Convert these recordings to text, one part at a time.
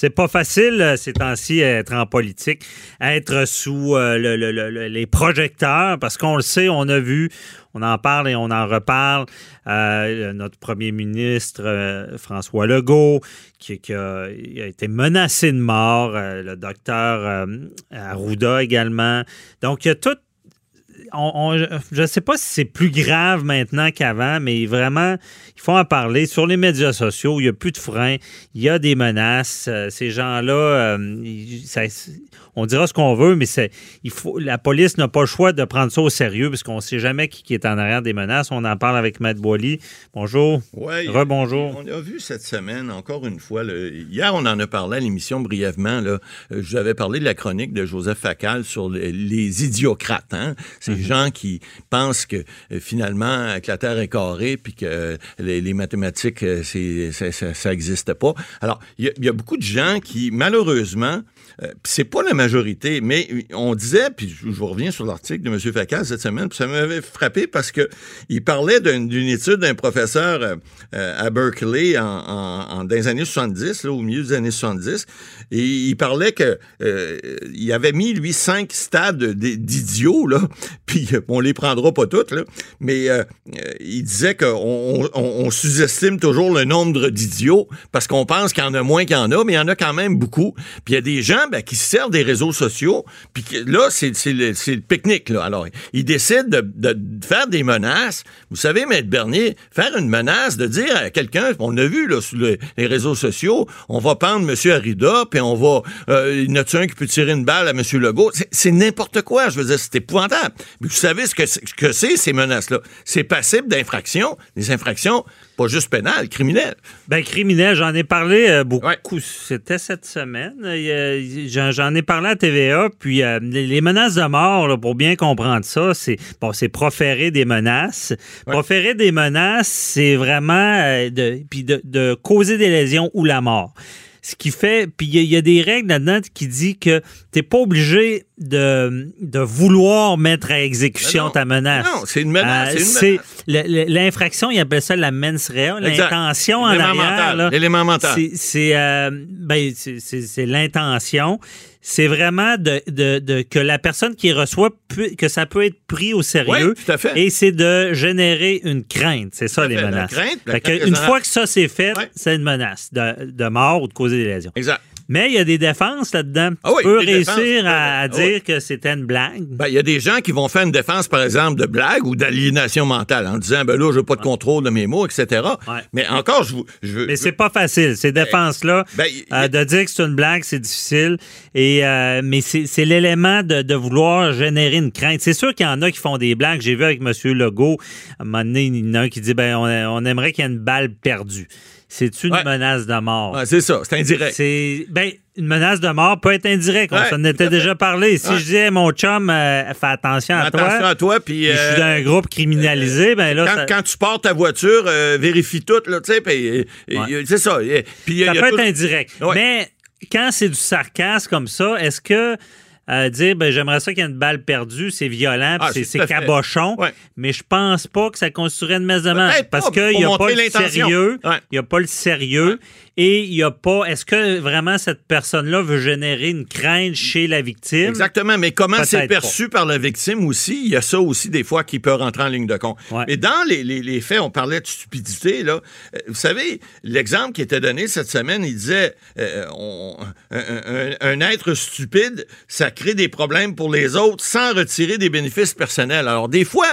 C'est pas facile euh, ces temps-ci être en politique, être sous euh, le- le- le- les projecteurs, parce qu'on le sait, on a vu, on en parle et on en reparle. euh, notre premier ministre François Legault, qui, a, été menacé de mort, le docteur Arruda également. Donc, il y a tout je ne sais pas si c'est plus grave maintenant qu'avant, mais vraiment, il faut en parler. Sur les médias sociaux, il n'y a plus de frein, il y a des menaces. Euh, ces gens-là, euh, on dira ce qu'on veut, mais c'est, il faut, la police n'a pas le choix de prendre ça au sérieux parce qu'on ne sait jamais qui, qui est en arrière des menaces. On en parle avec Matt Boily. Bonjour. Ouais, Rebonjour. On a vu cette semaine, encore une fois, le- hier on en a parlé à l'émission brièvement, là, euh, je vous avais parlé de la chronique de Joseph Facal sur les, les idiocrates, hein? ces Mhm. gens qui pensent que euh, finalement que la Terre est carrée puis que euh, les, les mathématiques, c'est, ça- n'existe pas. Alors, il y, y a beaucoup de gens qui, malheureusement, c'est pas la majorité, mais on disait, puis je, je reviens sur l'article de M. Facal cette semaine, puis ça m'avait frappé parce que il parlait d'une étude d'un professeur euh, à Berkeley en, dans les années 70, là, au milieu des années 70, et il parlait que euh, il avait mis, lui, cinq stades d'idiots, là, puis on les prendra pas toutes, mais euh, il disait qu'on on, on- on sous-estime toujours le nombre d'idiots parce qu'on pense qu'il y en a moins qu'il y en a, mais il y en a quand même beaucoup. Puis il y a des gens ben, qui se servent des réseaux sociaux, puis là, c'est le, pique-nique. Alors, ils décident de, faire des menaces. Vous savez, Maître Bernier, faire une menace, de dire à quelqu'un, on a vu là, sur le- les réseaux sociaux, on va prendre M. Arida, puis on va... Euh, il y en a-tu un qui peut tirer une balle à M. Legault? C'est- n'importe quoi, je veux dire, c'est épouvantable. Mais vous savez ce que c'est, ces menaces-là? C'est passible d'infractions, des infractions pas juste pénales, criminelles. Ben, criminel, j'en ai parlé euh, beaucoup. C'était cette semaine. J'en ai parlé à TVA. Puis euh, les menaces de mort, là, pour bien comprendre ça, c'est bon, c'est proférer des menaces. Proférer des menaces, c'est vraiment euh, de, puis de, de causer des lésions ou la mort. Ce qui fait, puis il y, a- il y a des règles là-dedans qui dit que t'es pas obligé de, de vouloir mettre à exécution ta menace. Non, c'est une menace, Euh, c'est L'infraction, il appelle ça la mens rea, l'intention en arrière. l'élément mental. c'est- euh, ben, l'intention. C'est vraiment de, de- de- que la personne qui reçoit, que ça peut être pris au sérieux. Oui, tout à fait. Et c'est de générer une crainte. C'est ça, Tout à les la menaces. crainte, la que une fois que ça c'est fait, c'est une menace de, de mort ou de causer des lésions. Exact. Mais il y a des défenses là-dedans. Ah oui, tu peux réussir défenses. à, à Ah dire oui. que c'était une blague. Ben, il y a des gens qui vont faire une défense, par exemple, de blague ou d'aliénation mentale en disant, ben là, je n'ai pas de contrôle de mes mots, etc. Mais encore, je. Je veux, Mais c'est pas facile, ces défenses-là. Ben, euh, de dire que c'est une blague, c'est difficile. Et, euh, mais c'est c'est l'élément de, de vouloir générer une crainte. C'est sûr qu'il y en a qui font des blagues. J'ai vu avec M. Legault, à un moment donné, il y en a un qui dit ben, on, on aimerait qu'il y ait une balle perdue. C'est une Ouais. menace de mort? Ouais, c'est ça, c'est indirect. C'est ben une menace de mort peut être indirecte. On s'en était déjà parlé. Si je disais mon chum, euh, fais attention à toi. Attention à toi, puis. je suis euh, dans un groupe criminalisé, ben là, quand, ça- quand tu portes ta voiture, euh, vérifie tout, là, tu sais, puis, euh, euh, c'est ça. Ça il y a peut tout- être indirect. Mais quand c'est du sarcasme comme ça, est-ce que euh, dire ben, j'aimerais ça qu'il y ait une balle perdue, c'est violent, Ah, c'est- cabochon, Ouais. mais je pense pas que ça constituerait une messe de Peut-être parce qu'il n'y a pas le sérieux. Il n'y a pas le sérieux. Et il n'y a pas. Est-ce que vraiment cette personne-là veut générer une crainte chez la victime? Exactement, mais comment c'est perçu par la victime aussi, il y a ça aussi des fois qui peut rentrer en ligne de compte. Mais dans les, les- les faits, on parlait de stupidité, là. Euh, Vous savez, l'exemple qui était donné cette semaine, il disait euh, on- un, un- un être stupide, ça crée des problèmes pour les autres sans retirer des bénéfices personnels. Alors, des fois,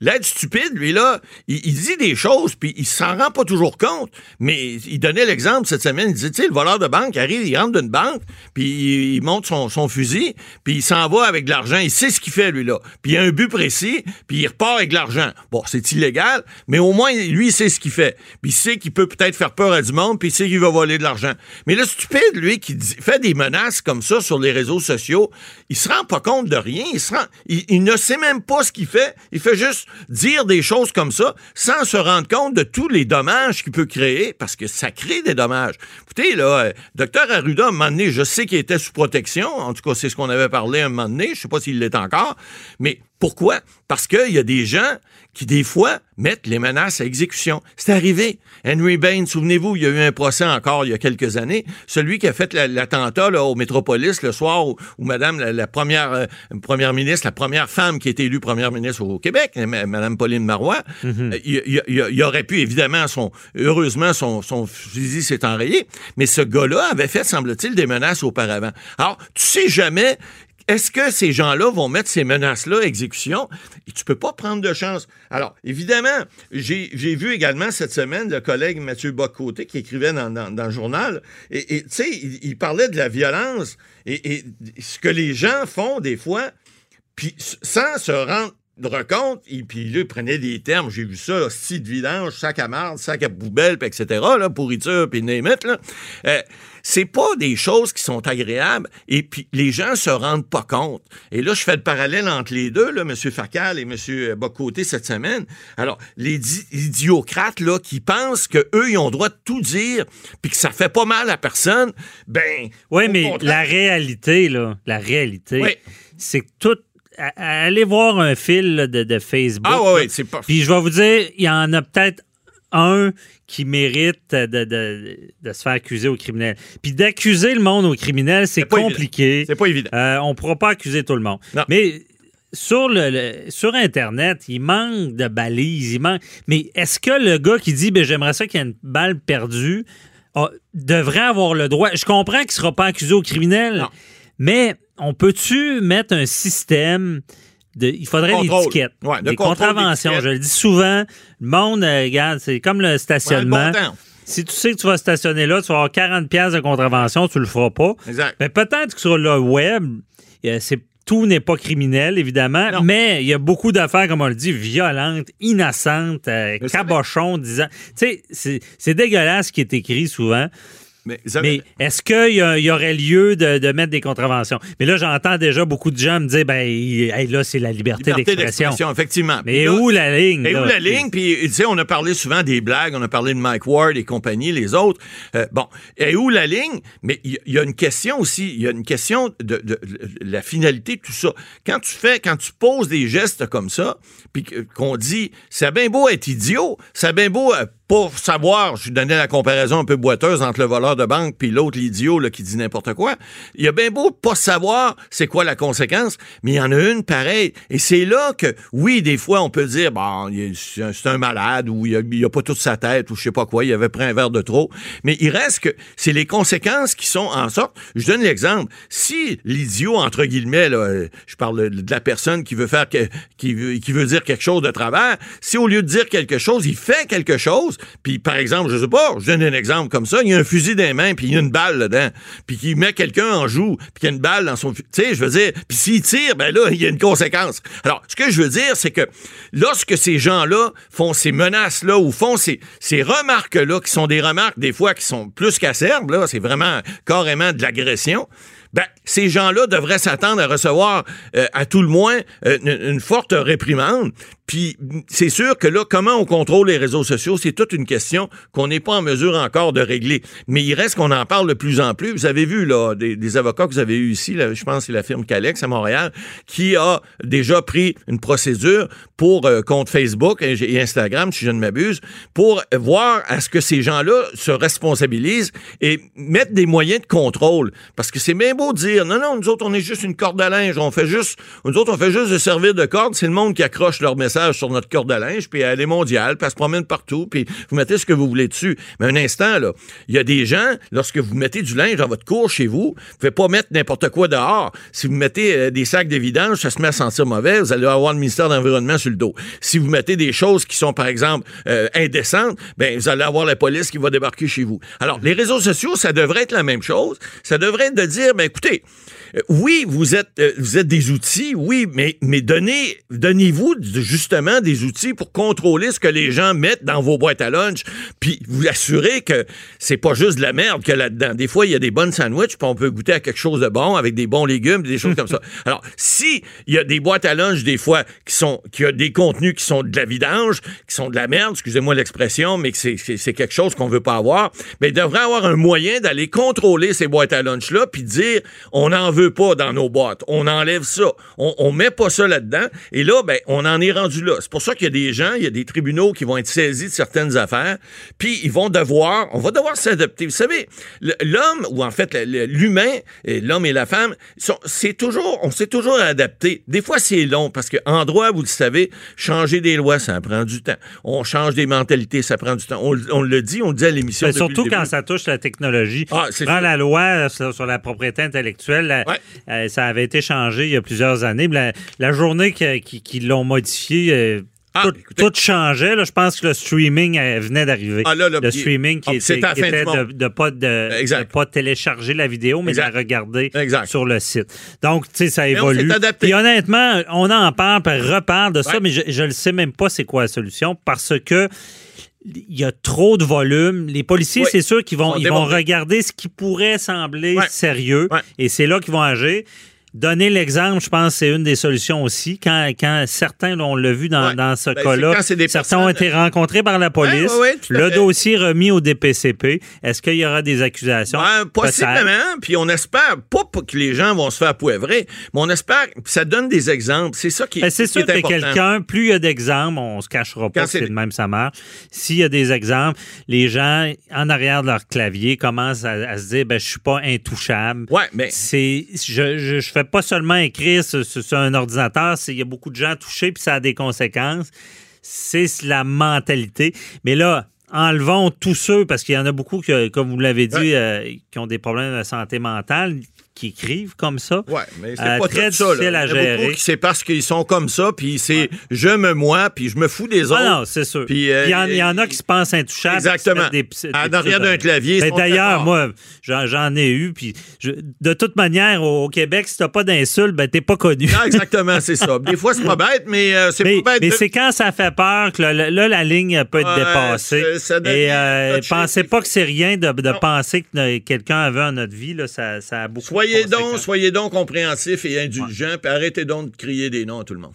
l'être stupide, lui, là, il, il dit des choses, puis il s'en rend pas toujours compte, mais il donnait l'exemple cette semaine, il disait, tu sais, le voleur de banque arrive, il rentre d'une banque, puis il monte son, son fusil, puis il s'en va avec de l'argent. Il sait ce qu'il fait, lui, là. Puis il a un but précis, puis il repart avec de l'argent. Bon, c'est illégal, mais au moins, lui, il sait ce qu'il fait. Puis il sait qu'il peut peut-être faire peur à du monde, puis il sait qu'il va voler de l'argent. Mais le stupide, lui, qui fait des menaces comme ça sur les réseaux sociaux, il se rend pas compte de rien. Il, se rend, il, ne sait même pas ce qu'il fait. Il fait juste dire des choses comme ça sans se rendre compte de tous les dommages qu'il peut créer, parce que ça crée des dommages. Écoutez, là, euh, docteur Arruda, à un moment donné, je sais qu'il était sous protection. En tout cas, c'est ce qu'on avait parlé à un moment donné. Je sais pas s'il l'est encore. Mais pourquoi? Parce qu'il y a des gens qui, des fois, mettent les menaces à exécution. C'est arrivé. Henry Bain, souvenez-vous, il y a eu un procès encore il y a quelques années. Celui qui a fait l'attentat au Métropolis le soir où, Madame, la, première, euh, première ministre, la première femme qui a été élue première ministre au Québec, Madame Pauline Marois, il, aurait pu, évidemment, son, heureusement, son, son fusil s'est enrayé, mais ce gars-là avait fait, semble-t-il, des menaces auparavant. Alors, tu sais jamais est-ce que ces gens-là vont mettre ces menaces-là à exécution? Et tu peux pas prendre de chance. Alors, évidemment, j'ai vu également cette semaine le collègue Mathieu Bocoté qui écrivait dans, le journal, et tu sais, il, parlait de la violence et, ce que les gens font des fois, puis sans se rendre compte, et puis là, il prenait des termes, j'ai vu ça, site de vidange, sac à marde, sac à poubelle, etc., là, pourriture, puis némette, là. Euh, c'est pas des choses qui sont agréables et puis les gens se rendent pas compte. Et là, je fais le parallèle entre les deux, là, M. Facal et M. Bocoté cette semaine. Alors, les idiocrates, là, qui pensent qu'eux, ils ont le droit de tout dire puis que ça fait pas mal à personne, ben... Oui, mais la réalité, là, la réalité, c'est que tout allez voir un fil de, Facebook. Ah oui, c'est pas. Puis je vais vous dire, il y en a peut-être un qui mérite de, se faire accuser au criminel. Puis d'accuser le monde au criminel, c'est compliqué. C'est pas évident. Euh, on ne pourra pas accuser tout le monde. Mais sur, le, sur Internet, il manque de balises. Il manque... Mais est-ce que le gars qui dit ben, j'aimerais ça qu'il y ait une balle perdue devrait avoir le droit? Je comprends qu'il ne sera pas accusé au criminel, mais on peut-tu mettre un système il faudrait des tickets, des contraventions. Je le dis souvent, le monde, euh, regarde, c'est comme le stationnement. si tu sais que tu vas stationner là, tu vas avoir 40 pièces de contravention, tu le feras pas. Mais peut-être que sur le web, c'est tout n'est pas criminel, évidemment, mais il y a beaucoup d'affaires, comme on le dit, violentes, innocentes, euh, cabochons, disant. Tu sais, c'est dégueulasse ce qui est écrit souvent. Mais, est-ce qu'il y, aurait lieu de, mettre des contraventions? Mais là, j'entends déjà beaucoup de gens me dire, ben, là, c'est la liberté, d'expression. effectivement. Mais où la ligne? Et où la ligne? Puis, tu sais, on a parlé souvent des blagues, on a parlé de Mike Ward et compagnie, les autres. Euh, bon, et où la ligne? Mais il y, a une question aussi, il y a une question de, la finalité de tout ça. Quand tu fais, quand tu poses des gestes comme ça, puis qu'on dit, c'est bien beau être idiot, c'est bien beau euh, pour savoir, je donnais la comparaison un peu boiteuse entre le voleur de banque puis l'autre, l'idiot qui dit n'importe quoi. Il y a bien beau pas savoir c'est quoi la conséquence, mais il y en a une pareille. Et c'est là que, oui, des fois, on peut dire, bon, c'est un malade ou il a, a, pas toute sa tête ou je sais pas quoi, il avait pris un verre de trop. Mais il reste que c'est les conséquences qui sont en sorte. Je donne l'exemple. Si l'idiot, entre guillemets, là, je parle de la personne qui veut faire, qui, veut, qui veut dire quelque chose de travers, si au lieu de dire quelque chose, il fait quelque chose, puis par exemple, je sais pas, je donne un exemple comme ça, il y a un fusil dans les mains, puis il y a une balle dedans, puis qu'il met quelqu'un en joue, puis qu'il y a une balle dans son... Tu sais, je veux dire, puis s'il tire, ben là, il y a une conséquence. Alors, ce que je veux dire, c'est que lorsque ces gens-là font ces menaces-là ou font ces, ces remarques-là, qui sont des remarques des fois qui sont plus qu'acerbes, c'est vraiment carrément de l'agression, ben, ces gens-là devraient s'attendre à recevoir, euh, à tout le moins, euh, une, forte réprimande. Puis c'est sûr que là, comment on contrôle les réseaux sociaux, c'est toute une question qu'on n'est pas en mesure encore de régler. Mais il reste qu'on en parle de plus en plus. Vous avez vu là des, avocats que vous avez eu ici, je pense que c'est la firme Calex à Montréal, qui a déjà pris une procédure pour euh, contre Facebook et, Instagram, si je ne m'abuse, pour voir à ce que ces gens-là se responsabilisent et mettent des moyens de contrôle. Parce que c'est bien dire, non, non, nous autres, on est juste une corde à linge. On fait juste, nous autres, on fait juste de servir de corde. C'est le monde qui accroche leur message sur notre corde à linge, puis elle est mondiale, puis elle se promène partout, puis vous mettez ce que vous voulez dessus. Mais un instant, là, il y a des gens, lorsque vous mettez du linge dans votre cour chez vous, vous pouvez pas mettre n'importe quoi dehors. Si vous mettez euh, des sacs de vidange, ça se met à sentir mauvais, vous allez avoir le ministère de l'Environnement sur le dos. Si vous mettez des choses qui sont, par exemple, euh, indécentes, ben, vous allez avoir la police qui va débarquer chez vous. Alors, les réseaux sociaux, ça devrait être la même chose. Ça devrait être de dire, ben, écoutez, euh, oui, vous êtes, euh, vous êtes des outils, oui, mais, mais donnez, donnez-vous justement des outils pour contrôler ce que les gens mettent dans vos boîtes à lunch, puis vous assurez que c'est pas juste de la merde que là-dedans. Des fois, il y a des bonnes sandwichs, puis on peut goûter à quelque chose de bon avec des bons légumes, des choses comme ça. Alors, si il y a des boîtes à lunch des fois qui sont, qui a des contenus qui sont de la vidange, qui sont de la merde, excusez-moi l'expression, mais que c'est quelque chose qu'on veut pas avoir, mais il devrait avoir un moyen d'aller contrôler ces boîtes à lunch là, puis dire on en veut pas dans nos boîtes. On enlève ça. On, on met pas ça là-dedans. Et là, ben, on en est rendu là. C'est pour ça qu'il y a des gens, il y a des tribunaux qui vont être saisis de certaines affaires, puis ils vont devoir, on va devoir s'adapter. Vous savez, l'homme, ou en fait l'humain, l'homme et la femme, c'est toujours, on s'est toujours adapté. Des fois, c'est long, parce qu'en droit, vous le savez, changer des lois, ça prend du temps. On change des mentalités, ça prend du temps. On, le dit, on le dit à l'émission. Surtout quand ça touche la technologie. Ah, Prends la loi sur, la propriété intellectuelle. Euh, ça avait été changé il y a plusieurs années. La, journée qui, l'ont modifié, euh, ah, tout, changeait. Là. Je pense que le streaming euh, venait d'arriver. Ah, le streaming qui, était, de, de, pas de, pas télécharger la vidéo, mais de la regarder sur le site. Donc, tu sais, ça évolue. Et honnêtement, on en parle, puis reparle de ça, mais je ne sais même pas c'est quoi la solution parce que il y a trop de volume. Les policiers, c'est sûr qu'ils vont, ils vont regarder ce qui pourrait sembler sérieux et c'est là qu'ils vont agir. Donner l'exemple, je pense, c'est une des solutions aussi. Quand, quand certains, on l'a vu dans, dans ce ben, cas-là, certains ont été rencontrés par la police. le dossier remis au DPCP. Est-ce qu'il y aura des accusations? Ben, possiblement. Puis on espère pas que les gens vont se faire poivrer, mais on espère que ça donne des exemples. C'est ça qui, ben, c'est sûr que quelqu'un, plus il y a d'exemples, on se cachera pas, c'est de même ça marche. S'il y a des exemples, les gens, en arrière de leur clavier, commencent à, se dire, ben, je suis pas intouchable. Ouais, mais. C'est, je, je, je fais pas seulement écrire sur, un ordinateur, il y a beaucoup de gens touchés, puis ça a des conséquences. C'est la mentalité. Mais là, enlevons tous ceux, parce qu'il y en a beaucoup, comme vous l'avez dit, euh, qui ont des problèmes de santé mentale qui écrivent comme ça. Oui, mais c'est euh, pas très tout ça. à gérer. C'est parce qu'ils sont comme ça, puis c'est je me moi, puis je me fous des ah autres. non, c'est sûr. Puis euh, il, y en, a qui se pensent intouchables. Exactement. Des, derrière d'un clavier. D'ailleurs, moi, j'en ai eu, puis de toute manière, au, Québec, si t'as pas d'insulte, ben t'es pas connu. Non, exactement, c'est ça. Des fois, c'est pas bête, mais euh, c'est pas bête. Mais c'est quand ça fait peur que là, la ligne peut être dépassée. Et pensez pas que c'est rien de, penser que quelqu'un avait en notre vie, là, ça, ça a beaucoup Soyez donc, soyez donc compréhensifs et indulgents, puis arrêtez donc de crier des noms à tout le monde.